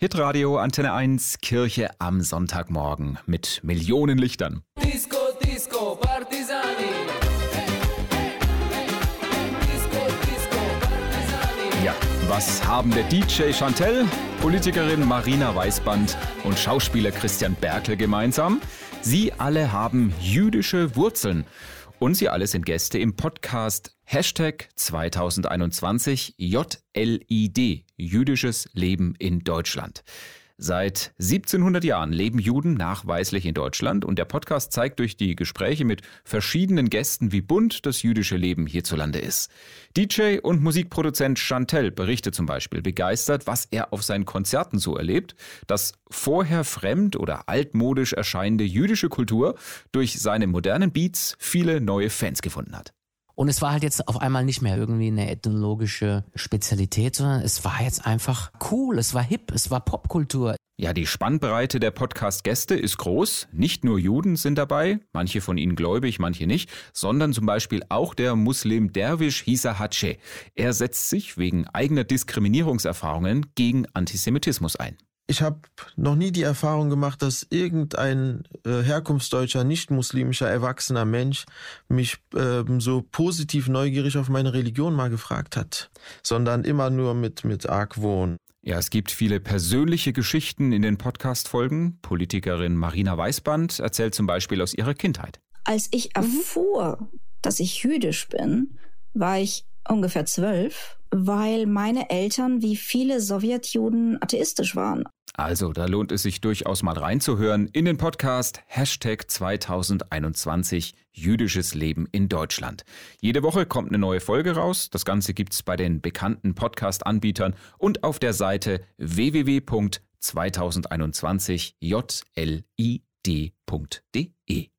Hitradio Antenne 1 Kirche am Sonntagmorgen mit Millionen Lichtern. Disco, Disco, Partisani. Disco, Disco, Partisani. Ja, was haben der DJ Chantel, Politikerin Marina Weißband und Schauspieler Christian Berkel gemeinsam? Sie alle haben jüdische Wurzeln. Und Sie alle sind Gäste im Podcast Hashtag 2021 JLID, jüdisches Leben in Deutschland. Seit 1700 Jahren leben Juden nachweislich in Deutschland und der Podcast zeigt durch die Gespräche mit verschiedenen Gästen, wie bunt das jüdische Leben hierzulande ist. DJ und Musikproduzent Chantel berichtet zum Beispiel begeistert, was er auf seinen Konzerten so erlebt, dass vorher fremd oder altmodisch erscheinende jüdische Kultur durch seine modernen Beats viele neue Fans gefunden hat. Und es war halt jetzt auf einmal nicht mehr irgendwie eine ethnologische Spezialität, sondern es war jetzt einfach cool, es war hip, es war Popkultur. Ja, die Spannbreite der Podcast-Gäste ist groß. Nicht nur Juden sind dabei, manche von ihnen gläubig, manche nicht, sondern zum Beispiel auch der Muslim Derwisch Hisa Hatsche. Er setzt sich wegen eigener Diskriminierungserfahrungen gegen Antisemitismus ein. Ich habe noch nie die Erfahrung gemacht, dass irgendein äh, herkunftsdeutscher, nicht-muslimischer, erwachsener Mensch mich äh, so positiv neugierig auf meine Religion mal gefragt hat, sondern immer nur mit, mit Argwohn. Ja, es gibt viele persönliche Geschichten in den Podcast-Folgen. Politikerin Marina Weißband erzählt zum Beispiel aus ihrer Kindheit. Als ich erfuhr, dass ich jüdisch bin, war ich ungefähr zwölf, weil meine Eltern wie viele Sowjetjuden atheistisch waren. Also, da lohnt es sich durchaus mal reinzuhören in den Podcast Hashtag 2021 Jüdisches Leben in Deutschland. Jede Woche kommt eine neue Folge raus. Das Ganze gibt's bei den bekannten Podcast-Anbietern und auf der Seite www.2021jlid.de.